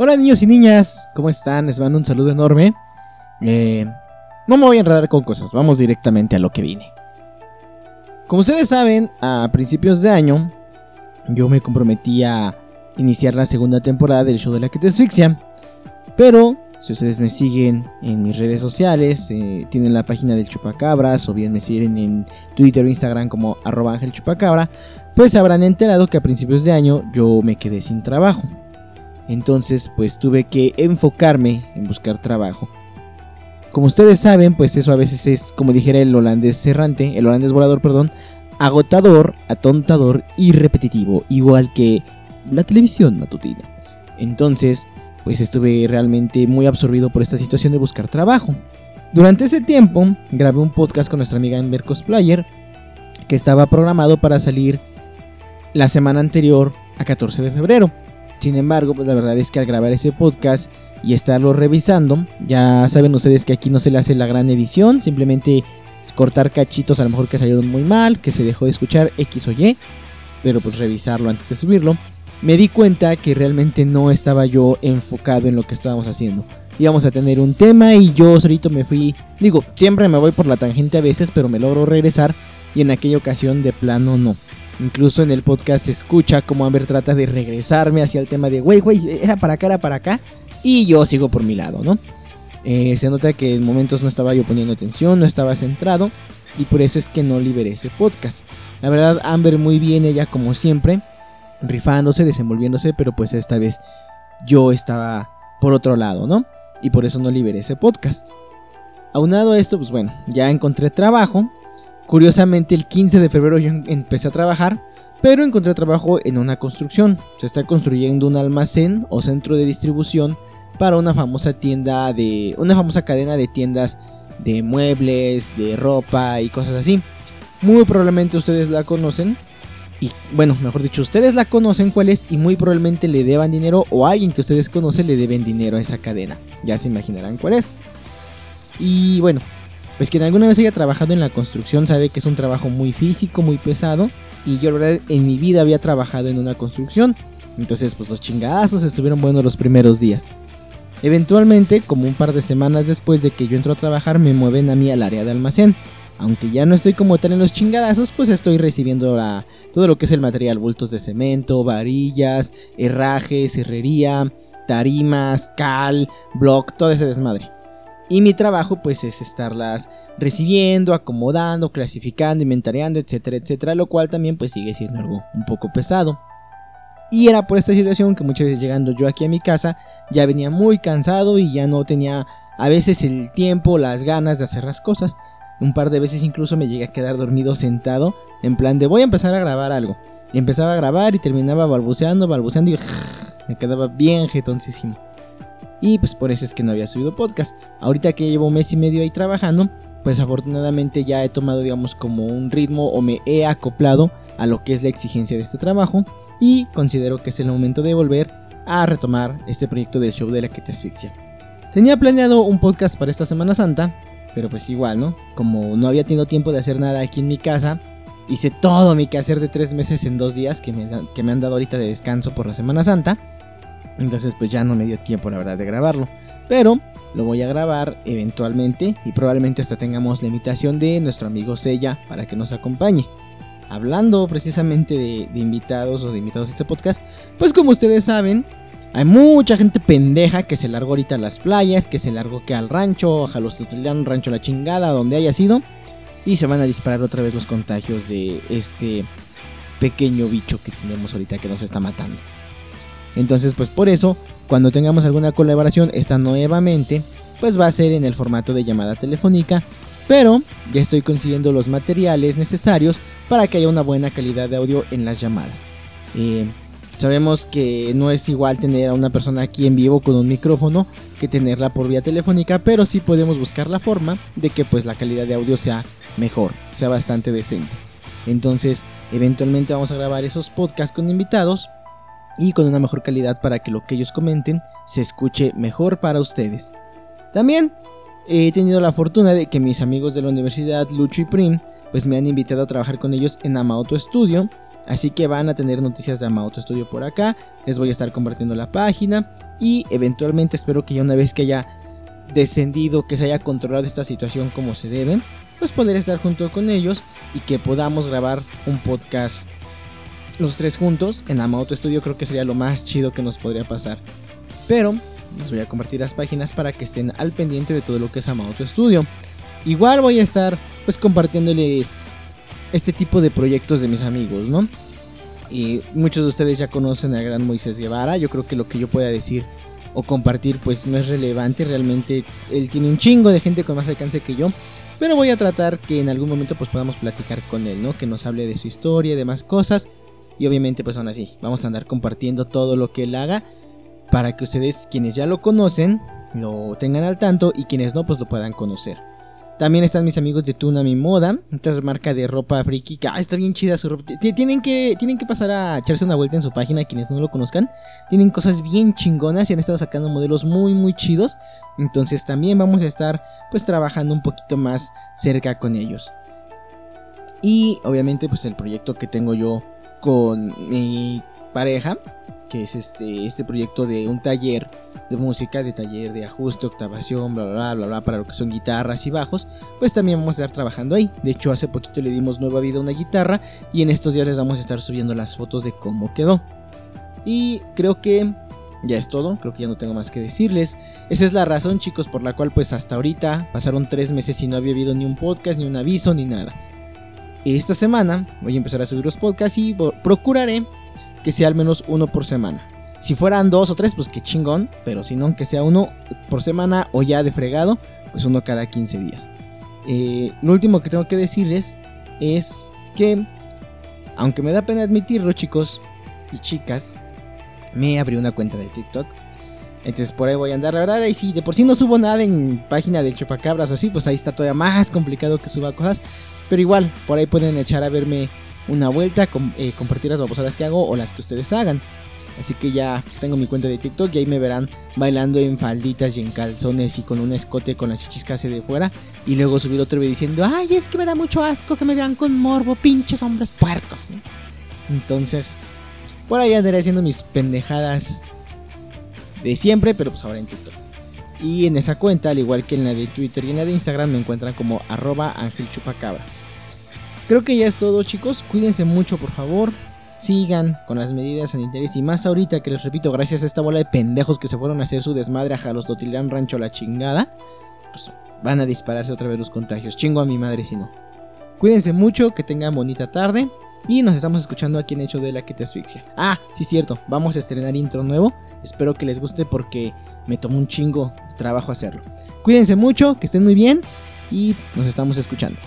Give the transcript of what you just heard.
Hola niños y niñas, ¿cómo están? Les mando un saludo enorme. Eh, no me voy a enredar con cosas, vamos directamente a lo que vine. Como ustedes saben, a principios de año yo me comprometí a iniciar la segunda temporada del show de la que te asfixia. Pero si ustedes me siguen en mis redes sociales, eh, tienen la página del Chupacabras o bien me siguen en Twitter o Instagram como arroba Chupacabra, pues habrán enterado que a principios de año yo me quedé sin trabajo. Entonces, pues tuve que enfocarme en buscar trabajo. Como ustedes saben, pues eso a veces es, como dijera el holandés errante, el holandés volador, perdón, agotador, atontador y repetitivo, igual que la televisión matutina. Entonces, pues estuve realmente muy absorbido por esta situación de buscar trabajo. Durante ese tiempo, grabé un podcast con nuestra amiga Ember Cosplayer, que estaba programado para salir la semana anterior a 14 de febrero. Sin embargo, pues la verdad es que al grabar ese podcast y estarlo revisando, ya saben ustedes que aquí no se le hace la gran edición, simplemente cortar cachitos a lo mejor que salieron muy mal, que se dejó de escuchar X o Y, pero pues revisarlo antes de subirlo. Me di cuenta que realmente no estaba yo enfocado en lo que estábamos haciendo. Íbamos a tener un tema y yo solito me fui, digo, siempre me voy por la tangente a veces, pero me logro regresar y en aquella ocasión de plano no. Incluso en el podcast se escucha como Amber trata de regresarme hacia el tema de, güey, güey, era para acá, era para acá. Y yo sigo por mi lado, ¿no? Eh, se nota que en momentos no estaba yo poniendo atención, no estaba centrado. Y por eso es que no liberé ese podcast. La verdad, Amber muy bien, ella como siempre, rifándose, desenvolviéndose, pero pues esta vez yo estaba por otro lado, ¿no? Y por eso no liberé ese podcast. Aunado a esto, pues bueno, ya encontré trabajo Curiosamente, el 15 de febrero yo empecé a trabajar, pero encontré trabajo en una construcción. Se está construyendo un almacén o centro de distribución para una famosa tienda de. una famosa cadena de tiendas de muebles, de ropa y cosas así. Muy probablemente ustedes la conocen. Y bueno, mejor dicho, ustedes la conocen cuál es y muy probablemente le deban dinero o alguien que ustedes conocen le deben dinero a esa cadena. Ya se imaginarán cuál es. Y bueno, pues quien alguna vez haya trabajado en la construcción sabe que es un trabajo muy físico, muy pesado. Y yo, la verdad, en mi vida había trabajado en una construcción. Entonces, pues los chingadazos estuvieron buenos los primeros días. Eventualmente, como un par de semanas después de que yo entro a trabajar, me mueven a mí al área de almacén. Aunque ya no estoy como tal en los chingadazos, pues estoy recibiendo todo lo que es el material, bultos de cemento, varillas, herrajes, herrería, tarimas, cal, block, todo ese desmadre. Y mi trabajo pues es estarlas recibiendo, acomodando, clasificando, inventariando, etcétera, etcétera, lo cual también pues sigue siendo algo un poco pesado. Y era por esta situación que muchas veces llegando yo aquí a mi casa ya venía muy cansado y ya no tenía a veces el tiempo, las ganas de hacer las cosas. Un par de veces incluso me llegué a quedar dormido sentado en plan de voy a empezar a grabar algo. Y empezaba a grabar y terminaba balbuceando, balbuceando y me quedaba bien jetoncísimo. Y pues por eso es que no había subido podcast. Ahorita que llevo un mes y medio ahí trabajando, pues afortunadamente ya he tomado digamos como un ritmo o me he acoplado a lo que es la exigencia de este trabajo y considero que es el momento de volver a retomar este proyecto del show de la que te asfixia. Tenía planeado un podcast para esta Semana Santa, pero pues igual, ¿no? Como no había tenido tiempo de hacer nada aquí en mi casa, hice todo mi quehacer de tres meses en dos días que me, que me han dado ahorita de descanso por la Semana Santa. Entonces pues ya no me dio tiempo la verdad de grabarlo. Pero lo voy a grabar eventualmente y probablemente hasta tengamos la invitación de nuestro amigo Sella para que nos acompañe. Hablando precisamente de, invitados o de invitados a este podcast, pues como ustedes saben, hay mucha gente pendeja que se largó ahorita a las playas, que se largó que al rancho, a los un rancho la chingada, donde haya sido, y se van a disparar otra vez los contagios de este pequeño bicho que tenemos ahorita que nos está matando. Entonces, pues por eso, cuando tengamos alguna colaboración, esta nuevamente, pues va a ser en el formato de llamada telefónica. Pero ya estoy consiguiendo los materiales necesarios para que haya una buena calidad de audio en las llamadas. Eh, sabemos que no es igual tener a una persona aquí en vivo con un micrófono que tenerla por vía telefónica, pero sí podemos buscar la forma de que pues la calidad de audio sea mejor, sea bastante decente. Entonces, eventualmente vamos a grabar esos podcasts con invitados y con una mejor calidad para que lo que ellos comenten se escuche mejor para ustedes. También he tenido la fortuna de que mis amigos de la universidad Lucho y Prim pues me han invitado a trabajar con ellos en Amauto Studio, Así que van a tener noticias de Amauto Studio por acá. Les voy a estar compartiendo la página. Y eventualmente espero que ya una vez que haya descendido, que se haya controlado esta situación como se debe, pues poder estar junto con ellos y que podamos grabar un podcast los tres juntos en Amauto Studio. Creo que sería lo más chido que nos podría pasar. Pero les voy a compartir las páginas para que estén al pendiente de todo lo que es Amauto Studio. Igual voy a estar pues compartiéndoles este tipo de proyectos de mis amigos, ¿no? Y muchos de ustedes ya conocen al gran Moisés Guevara. Yo creo que lo que yo pueda decir o compartir pues no es relevante. Realmente él tiene un chingo de gente con más alcance que yo. Pero voy a tratar que en algún momento pues podamos platicar con él, ¿no? Que nos hable de su historia y demás cosas. Y obviamente pues aún así, vamos a andar compartiendo todo lo que él haga para que ustedes quienes ya lo conocen lo tengan al tanto y quienes no pues lo puedan conocer. También están mis amigos de Tunami Moda, esta marca de ropa friki. Ah, está bien chida su ropa. Tienen que, tienen que pasar a echarse una vuelta en su página, quienes no lo conozcan. Tienen cosas bien chingonas y han estado sacando modelos muy, muy chidos. Entonces también vamos a estar pues trabajando un poquito más cerca con ellos. Y obviamente pues el proyecto que tengo yo con mi pareja que es este, este proyecto de un taller de música, de taller de ajuste, octavación, bla, bla, bla, bla, para lo que son guitarras y bajos, pues también vamos a estar trabajando ahí. De hecho, hace poquito le dimos nueva vida a una guitarra y en estos días les vamos a estar subiendo las fotos de cómo quedó. Y creo que ya es todo, creo que ya no tengo más que decirles. Esa es la razón, chicos, por la cual pues hasta ahorita pasaron tres meses y no había habido ni un podcast, ni un aviso, ni nada. Esta semana voy a empezar a subir los podcasts y procuraré que sea al menos uno por semana. Si fueran dos o tres, pues qué chingón, pero si no, que sea uno por semana o ya de fregado, pues uno cada 15 días. Eh, lo último que tengo que decirles es que, aunque me da pena admitirlo, chicos y chicas, me abrí una cuenta de TikTok. Entonces por ahí voy a andar, la verdad, y si de por sí no subo nada en página del chupacabras o así, pues ahí está todavía más complicado que suba cosas. Pero igual, por ahí pueden echar a verme una vuelta, eh, compartir las babosadas que hago o las que ustedes hagan. Así que ya pues, tengo mi cuenta de TikTok y ahí me verán bailando en falditas y en calzones y con un escote con las chichis casi de fuera. Y luego subir otro video diciendo, ay, es que me da mucho asco que me vean con morbo, pinches hombres puercos. Entonces, por ahí andaré haciendo mis pendejadas de siempre, pero pues ahora en TikTok. Y en esa cuenta, al igual que en la de Twitter y en la de Instagram, me encuentran como arroba angelchupacabra. Creo que ya es todo, chicos. Cuídense mucho, por favor. Sigan con las medidas sanitarias y más ahorita que les repito, gracias a esta bola de pendejos que se fueron a hacer su desmadre a Jalostotilán Rancho la chingada, pues van a dispararse otra vez los contagios. Chingo a mi madre si no. Cuídense mucho, que tengan bonita tarde y nos estamos escuchando aquí en Hecho de la que te asfixia. Ah, sí cierto, vamos a estrenar intro nuevo. Espero que les guste porque me tomó un chingo de trabajo hacerlo. Cuídense mucho, que estén muy bien y nos estamos escuchando.